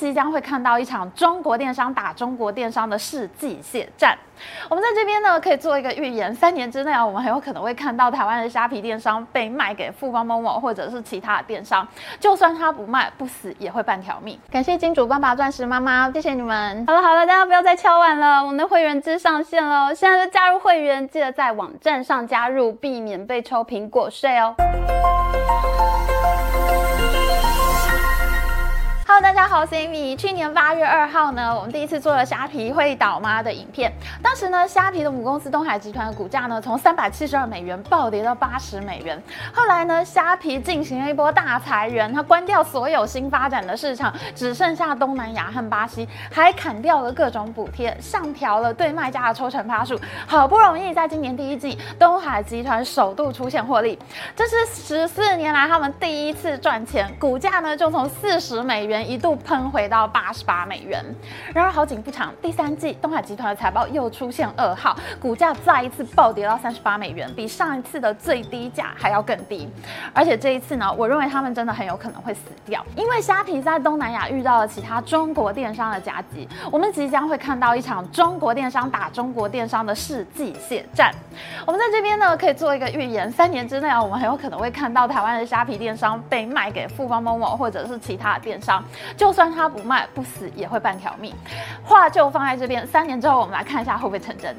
即将会看到一场中国电商打中国电商的世纪血战。我们在这边呢，可以做一个预言：三年之内啊，我们很有可能会看到台湾的虾皮电商被卖给富邦某某或者是其他的电商。就算他不卖，不死也会半条命。感谢金主爸爸、钻石妈妈，谢谢你们。好了好了，大家不要再敲碗了，我们的会员制上线了，现在就加入会员，记得在网站上加入，避免被抽苹果税哦。大家好，我是 Amy。去年八月二号呢，我们第一次做了虾皮会倒吗的影片。当时呢，虾皮的母公司东海集团的股价呢，从三百七十二美元暴跌到八十美元。后来呢，虾皮进行了一波大裁员，它关掉所有新发展的市场，只剩下东南亚和巴西，还砍掉了各种补贴，上调了对卖家的抽成趴数。好不容易在今年第一季，东海集团首度出现获利，这是十四年来他们第一次赚钱，股价呢就从四十美元。一度喷回到八十八美元，然而好景不长，第三季东海集团的财报又出现噩耗，股价再一次暴跌到三十八美元，比上一次的最低价还要更低。而且这一次呢，我认为他们真的很有可能会死掉，因为虾皮在东南亚遇到了其他中国电商的夹击，我们即将会看到一场中国电商打中国电商的世纪血战。我们在这边呢，可以做一个预言：三年之内啊，我们很有可能会看到台湾的虾皮电商被卖给富邦某某或者是其他的电商。就算他不卖，不死也会半条命。话就放在这边，三年之后我们来看一下会不会成真。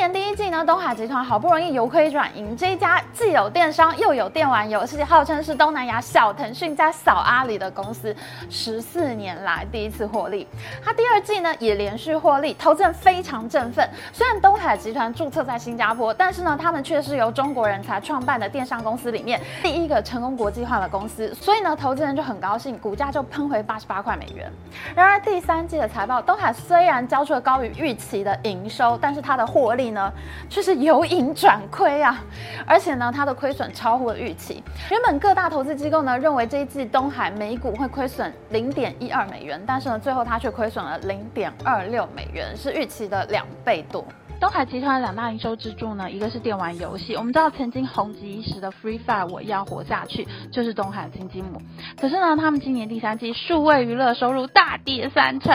今年第一季呢，东海集团好不容易由亏转盈，这一家既有电商又有电玩游戏，号称是东南亚小腾讯加小阿里的公司，十四年来第一次获利。它第二季呢也连续获利，投资人非常振奋。虽然东海集团注册在新加坡，但是呢，他们却是由中国人才创办的电商公司里面第一个成功国际化的公司，所以呢，投资人就很高兴，股价就喷回八十八块美元。然而第三季的财报，东海虽然交出了高于预期的营收，但是它的获利呢，却是由盈转亏啊！而且呢，它的亏损超乎了预期。原本各大投资机构呢认为这一季东海每股会亏损零点一二美元，但是呢，最后它却亏损了零点二六美元，是预期的两倍多。东海集团两大营收支柱呢，一个是电玩游戏，我们知道曾经红极一时的 Free Fire，我要活下去就是东海的金鸡母。可是呢，他们今年第三季数位娱乐收入大跌三成。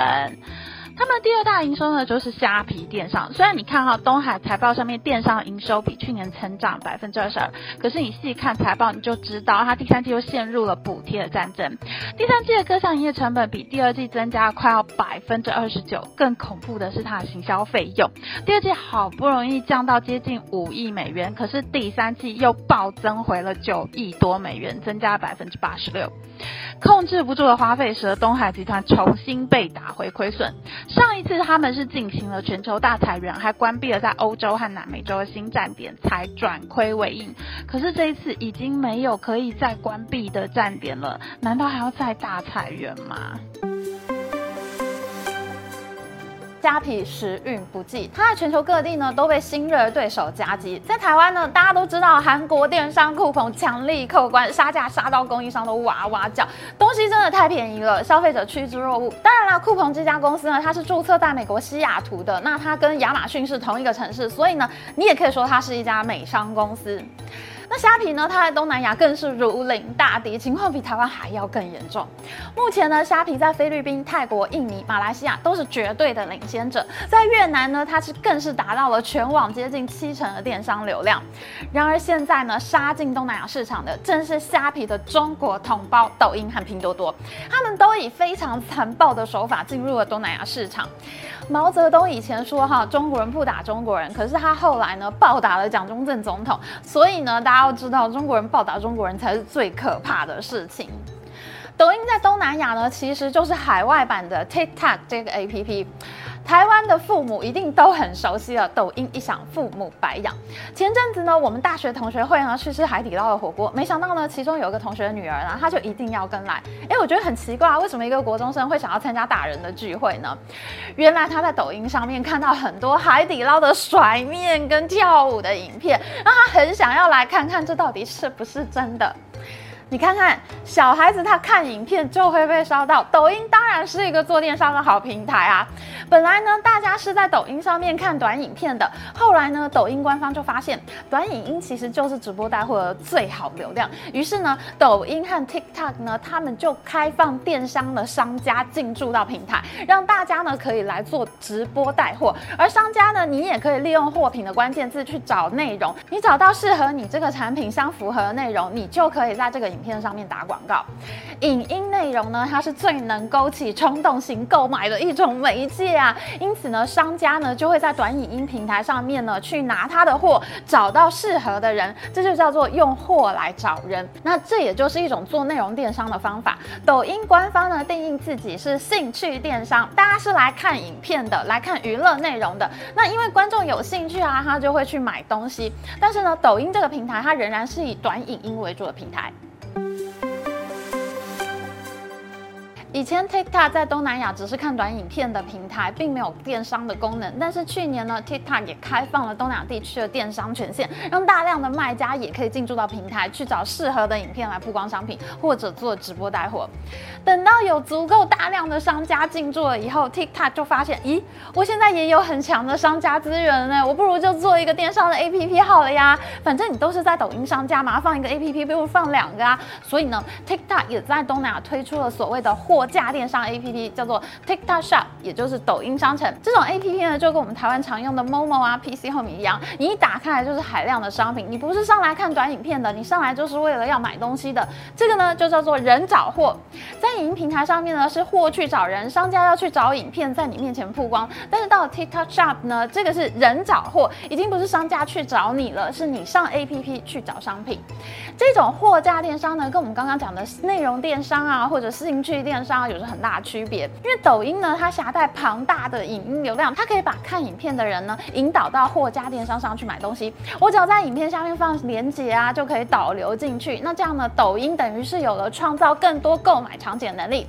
他们第二大营收呢，就是虾皮电商。虽然你看哈，东海财报上面电商营收比去年成长百分之二十二，可是你细看财报，你就知道它第三季又陷入了补贴的战争。第三季的各项营业成本比第二季增加快要百分之二十九，更恐怖的是它的行销费用。第二季好不容易降到接近五亿美元，可是第三季又暴增回了九亿多美元，增加百分之八十六。控制不住的花费，使得东海集团重新被打回亏损。上一次他们是进行了全球大裁员，还关闭了在欧洲和南美洲的新站点，才转亏为盈。可是这一次已经没有可以再关闭的站点了，难道还要再大裁员吗？虾皮时运不济，它在全球各地呢都被新锐对手夹击。在台湾呢，大家都知道韩国电商酷鹏强力扣关，杀价杀到供应商都哇哇叫，东西真的太便宜了，消费者趋之若鹜。当然了，酷鹏这家公司呢，它是注册在美国西雅图的，那它跟亚马逊是同一个城市，所以呢，你也可以说它是一家美商公司。那虾皮呢？它在东南亚更是如临大敌，情况比台湾还要更严重。目前呢，虾皮在菲律宾、泰国、印尼、马来西亚都是绝对的领先者，在越南呢，它是更是达到了全网接近七成的电商流量。然而现在呢，杀进东南亚市场的正是虾皮的中国同胞抖音和拼多多，他们都以非常残暴的手法进入了东南亚市场。毛泽东以前说哈，中国人不打中国人，可是他后来呢，暴打了蒋中正总统，所以呢，大家要知道，中国人暴打中国人才是最可怕的事情。抖音在东南亚呢，其实就是海外版的 TikTok 这个 APP。台湾的父母一定都很熟悉了，抖音一响，父母白养。前阵子呢，我们大学同学会呢去吃海底捞的火锅，没想到呢，其中有一个同学的女儿呢，她就一定要跟来。哎，我觉得很奇怪啊，为什么一个国中生会想要参加大人的聚会呢？原来他在抖音上面看到很多海底捞的甩面跟跳舞的影片，让他很想要来看看这到底是不是真的。你看看小孩子他看影片就会被烧到，抖音当然是一个做电商的好平台啊。本来呢，大家是在抖音上面看短影片的，后来呢，抖音官方就发现短影音其实就是直播带货的最好流量，于是呢，抖音和 TikTok 呢，他们就开放电商的商家进驻到平台，让大家呢可以来做直播带货，而商家呢，你也可以利用货品的关键字去找内容，你找到适合你这个产品相符合的内容，你就可以在这个影片上面打广告。影音内容呢，它是最能勾起冲动型购买的一种媒介啊，因此呢，商家呢就会在短影音平台上面呢去拿他的货，找到适合的人，这就叫做用货来找人。那这也就是一种做内容电商的方法。抖音官方呢定义自己是兴趣电商，大家是来看影片的，来看娱乐内容的。那因为观众有兴趣啊，他就会去买东西。但是呢，抖音这个平台它仍然是以短影音为主的平台。Música 以前 TikTok 在东南亚只是看短影片的平台，并没有电商的功能。但是去年呢，TikTok 也开放了东南亚地区的电商权限，让大量的卖家也可以进驻到平台，去找适合的影片来曝光商品，或者做直播带货。等到有足够大量的商家进驻了以后，TikTok 就发现，咦，我现在也有很强的商家资源呢，我不如就做一个电商的 APP 好了呀。反正你都是在抖音商家嘛，放一个 APP，不如放两个啊。所以呢，TikTok 也在东南亚推出了所谓的货。架电商 APP 叫做 TikTok Shop，也就是抖音商城。这种 APP 呢，就跟我们台湾常用的 Momo 啊、PC Home 一样，你一打开来就是海量的商品。你不是上来看短影片的，你上来就是为了要买东西的。这个呢，就叫做人找货。在影音平台上面呢，是货去找人，商家要去找影片在你面前曝光。但是到 TikTok Shop 呢，这个是人找货，已经不是商家去找你了，是你上 APP 去找商品。这种货架电商呢，跟我们刚刚讲的内容电商啊，或者是兴趣电商。有着很大的区别，因为抖音呢，它携带庞大的影音流量，它可以把看影片的人呢引导到货架电商上去买东西。我只要在影片下面放链接啊，就可以导流进去。那这样呢，抖音等于是有了创造更多购买场景的能力。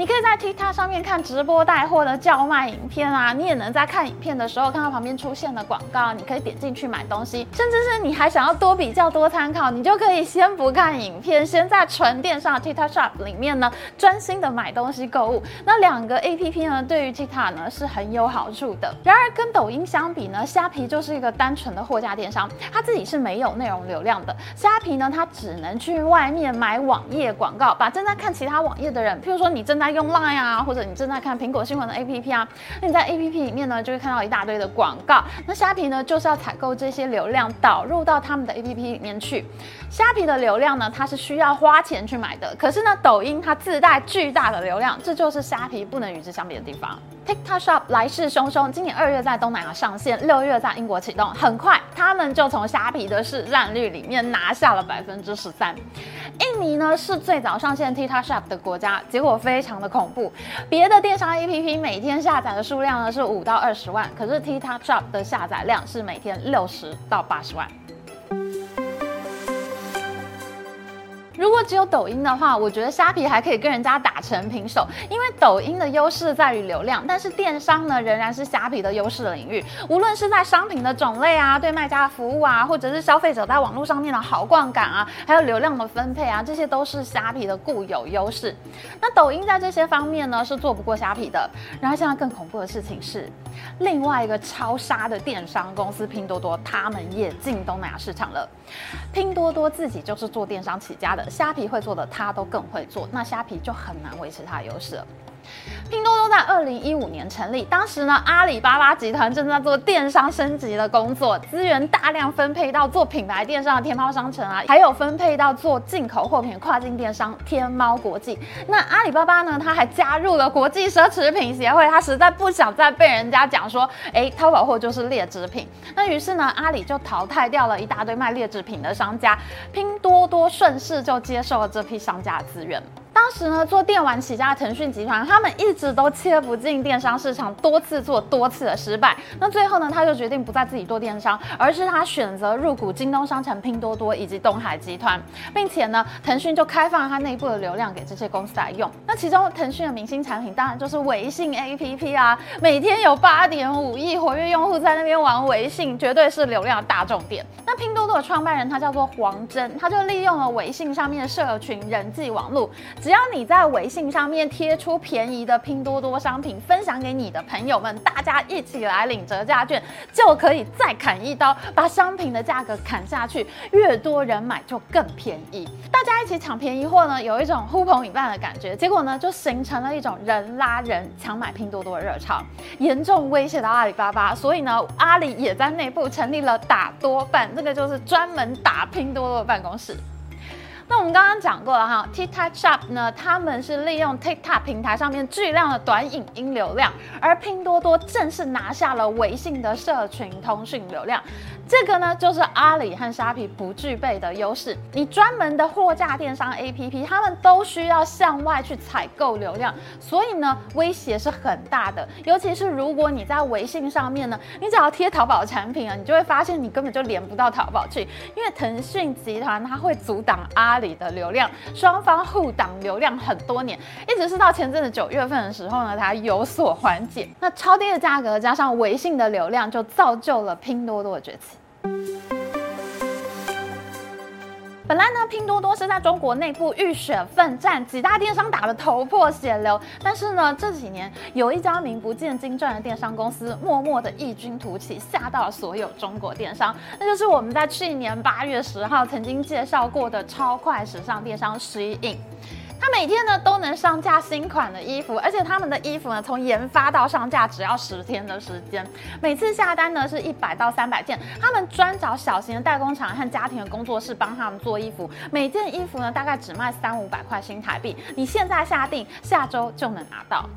你可以在 TikTok 上面看直播带货的叫卖影片啊，你也能在看影片的时候看到旁边出现的广告，你可以点进去买东西，甚至是你还想要多比较多参考，你就可以先不看影片，先在纯电商 TikTok Shop 里面呢专心的买东西购物。那两个 APP 呢，对于 TikTok 呢是很有好处的。然而跟抖音相比呢，虾皮就是一个单纯的货架电商，它自己是没有内容流量的。虾皮呢，它只能去外面买网页广告，把正在看其他网页的人，譬如说你正在用 Line 啊，或者你正在看苹果新闻的 APP 啊，那你在 APP 里面呢，就会看到一大堆的广告。那虾皮呢，就是要采购这些流量，导入到他们的 APP 里面去。虾皮的流量呢，它是需要花钱去买的。可是呢，抖音它自带巨大的流量，这就是虾皮不能与之相比的地方。TikTok Shop 来势汹汹，今年二月在东南亚上线，六月在英国启动，很快他们就从虾皮的市占率里面拿下了百分之十三。印尼呢是最早上线 TikTok Shop 的国家，结果非常的恐怖。别的电商 APP 每天下载的数量呢是五到二十万，可是 TikTok Shop 的下载量是每天六十到八十万。如果只有抖音的话，我觉得虾皮还可以跟人家打成平手，因为抖音的优势在于流量，但是电商呢仍然是虾皮的优势领域。无论是在商品的种类啊，对卖家的服务啊，或者是消费者在网络上面的好逛感啊，还有流量的分配啊，这些都是虾皮的固有优势。那抖音在这些方面呢是做不过虾皮的。然后现在更恐怖的事情是，另外一个超杀的电商公司拼多多，他们也进东南亚市场了。拼多多自己就是做电商起家的。虾皮会做的，他都更会做，那虾皮就很难维持它的优势了。拼多多在二零一五年成立，当时呢，阿里巴巴集团正在做电商升级的工作，资源大量分配到做品牌电商的天猫商城啊，还有分配到做进口货品跨境电商天猫国际。那阿里巴巴呢，他还加入了国际奢侈品协会，他实在不想再被人家讲说，哎，淘宝货就是劣质品。那于是呢，阿里就淘汰掉了一大堆卖劣质品的商家，拼多多顺势就接受了这批商家的资源。当时呢，做电玩起家的腾讯集团，他们一直都切不进电商市场，多次做多次的失败。那最后呢，他就决定不再自己做电商，而是他选择入股京东商城、拼多多以及东海集团，并且呢，腾讯就开放了他内部的流量给这些公司来用。那其中腾讯的明星产品当然就是微信 APP 啊，每天有八点五亿活跃用户在那边玩微信，绝对是流量的大重点。那拼多多的创办人他叫做黄峥，他就利用了微信上面的社群人际网络，只要你在微信上面贴出便宜的拼多多商品，分享给你的朋友们，大家一起来领折价券，就可以再砍一刀，把商品的价格砍下去，越多人买就更便宜。大家一起抢便宜货呢，有一种呼朋引伴的感觉，结果呢就形成了一种人拉人抢买拼多多的热潮，严重威胁到阿里巴巴，所以呢阿里也在内部成立了打多办，这个就是专门打拼多多的办公室。那我们刚刚讲过了哈，TikTok Shop 呢，他们是利用 TikTok 平台上面巨量的短影音流量，而拼多多正是拿下了微信的社群通讯流量。这个呢，就是阿里和虾皮不具备的优势。你专门的货架电商 APP，他们都需要向外去采购流量，所以呢，威胁是很大的。尤其是如果你在微信上面呢，你只要贴淘宝产品啊，你就会发现你根本就连不到淘宝去，因为腾讯集团它会阻挡阿里的流量，双方互挡流量很多年，一直是到前阵子九月份的时候呢，它有所缓解。那超低的价格加上微信的流量，就造就了拼多多的崛起。本来呢，拼多多是在中国内部浴血奋战，几大电商打得头破血流。但是呢，这几年有一家名不见经传的电商公司，默默的异军突起，吓到了所有中国电商。那就是我们在去年八月十号曾经介绍过的超快时尚电商十一印。他每天呢都能上架新款的衣服，而且他们的衣服呢从研发到上架只要十天的时间，每次下单呢是一百到三百件，他们专找小型的代工厂和家庭的工作室帮他们做衣服，每件衣服呢大概只卖三五百块新台币，你现在下定，下周就能拿到。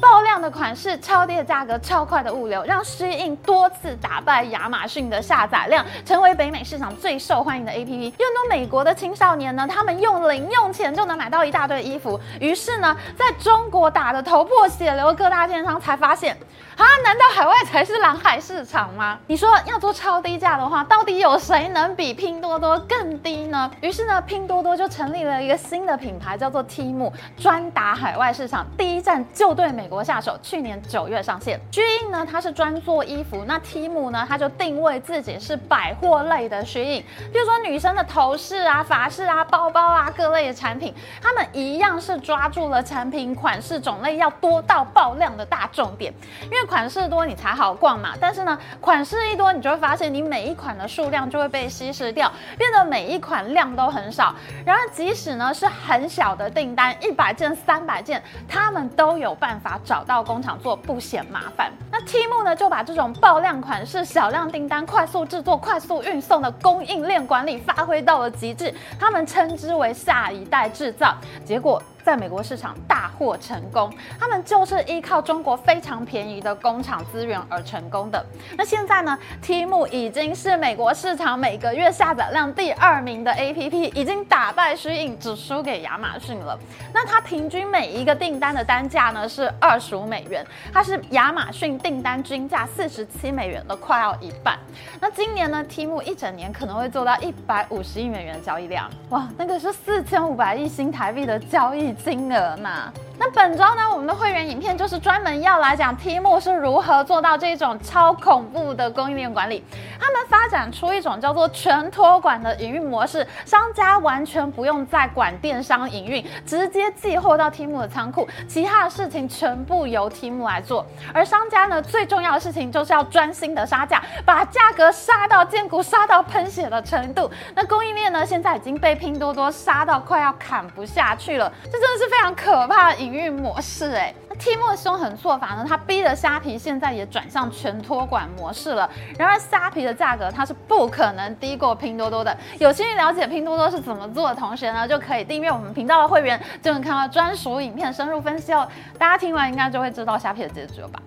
爆量的款式、超低的价格、超快的物流，让 SHEIN 多次打败亚马逊的下载量，成为北美市场最受欢迎的 APP。有很多美国的青少年呢，他们用零用钱就能买到一大堆衣服，于是呢，在中国打得头破血流，各大电商才发现。啊，难道海外才是蓝海市场吗？你说要做超低价的话，到底有谁能比拼多多更低呢？于是呢，拼多多就成立了一个新的品牌，叫做 Temu，专打海外市场，第一站就对美国下手。去年九月上线。，s h i n 呢，它是专做衣服，那 Temu 呢，它就定位自己是百货类的 s h i n 比如说女生的头饰啊、发饰啊、包包啊各类的产品，他们一样是抓住了产品款式种类要多到爆量的大重点，因为。款式多你才好逛嘛，但是呢，款式一多，你就会发现你每一款的数量就会被稀释掉，变得每一款量都很少。然而，即使呢是很小的订单，一百件、三百件，他们都有办法找到工厂做，不嫌麻烦。那 Temu 呢，就把这种爆量款式、小量订单、快速制作、快速运送的供应链管理发挥到了极致，他们称之为下一代制造。结果。在美国市场大获成功，他们就是依靠中国非常便宜的工厂资源而成功的。那现在呢，Temu 已经是美国市场每个月下载量第二名的 APP，已经打败 SHEIN，只输给亚马逊了。那它平均每一个订单的单价呢是二十五美元，它是亚马逊订单均价四十七美元的快要一半。那今年呢，Temu 一整年可能会做到一百五十亿美元的交易量，哇，那个是四千五百亿新台币的交易金额嘛。那本周呢，我们的会员影片就是专门要来讲 Temu 是如何做到这种超恐怖的供应链管理。他们发展出一种叫做全托管的营运模式，商家完全不用再管电商营运，直接寄货到 Temu 的仓库，其他的事情全部由 Temu 来做。而商家呢，最重要的事情就是要专心的杀价，把价格杀到见骨，杀到喷血的程度。那供应链呢，现在已经被拼多多杀到快要砍不下去了，这真的是非常可怕的营运模式哎。那 Timo 凶狠做法呢，它逼着虾皮现在也转向全托管模式了。然而虾皮的价格它是不可能低过拼多多的。有兴趣了解拼多多是怎么做的同学呢，就可以订阅我们频道的会员，就能看到专属影片深入分析哦。大家听完应该就会知道虾皮的结局了吧。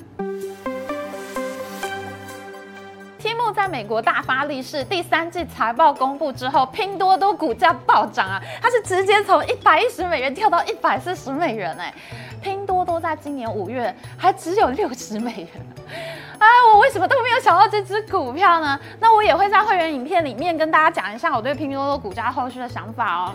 Temu 在美国大发利市，第三季财报公布之后，拼多多股价暴涨啊，它是直接从一百一十美元跳到一百四十美元哎，拼多多在今年五月还只有六十美元，哎，我为什么都没有想到这支股票呢？那我也会在会员影片里面跟大家讲一下我对拼多多股价后续的想法哦。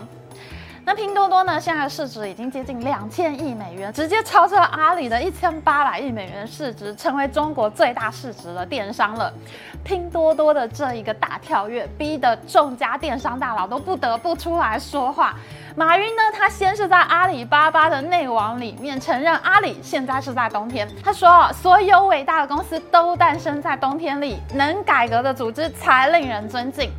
那拼多多呢？现在市值已经接近两千亿美元，直接超车了阿里的一千八百亿美元市值，成为中国最大市值的电商了。拼多多的这一个大跳跃，逼得众家电商大佬都不得不出来说话。马云呢，他先是在阿里巴巴的内网里面承认阿里现在是在冬天。他说，所有伟大的公司都诞生在冬天里，能改革的组织才令人尊敬。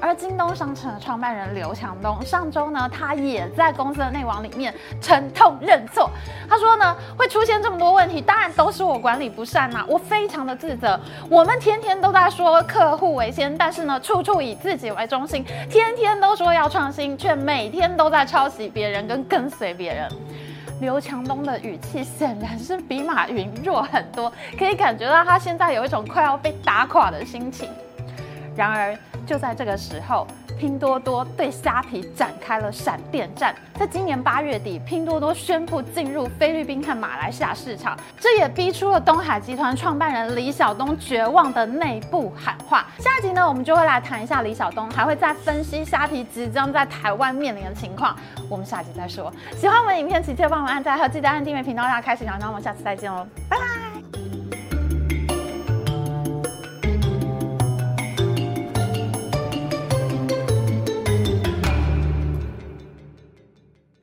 而京东商城的创办人刘强东上周呢，他也在公司的内网里面沉痛认错。他说呢，会出现这么多问题，当然都是我管理不善呐，我非常的自责。我们天天都在说客户为先，但是呢，处处以自己为中心，天天都说要创新，却每天都在抄袭别人跟跟随别人。刘强东的语气显然是比马云弱很多，可以感觉到他现在有一种快要被打垮的心情。然而，就在这个时候，拼多多对虾皮展开了闪电战。在今年八月底，拼多多宣布进入菲律宾和马来西亚市场，这也逼出了东海集团创办人李小东绝望的内部喊话。下一集呢，我们就会来谈一下李小东，还会再分析虾皮即将在台湾面临的情况。我们下集再说。喜欢我们影片，请记得帮我按赞，和记得按订阅频道，大家开启小铃铛。我们下次再见喽，拜拜。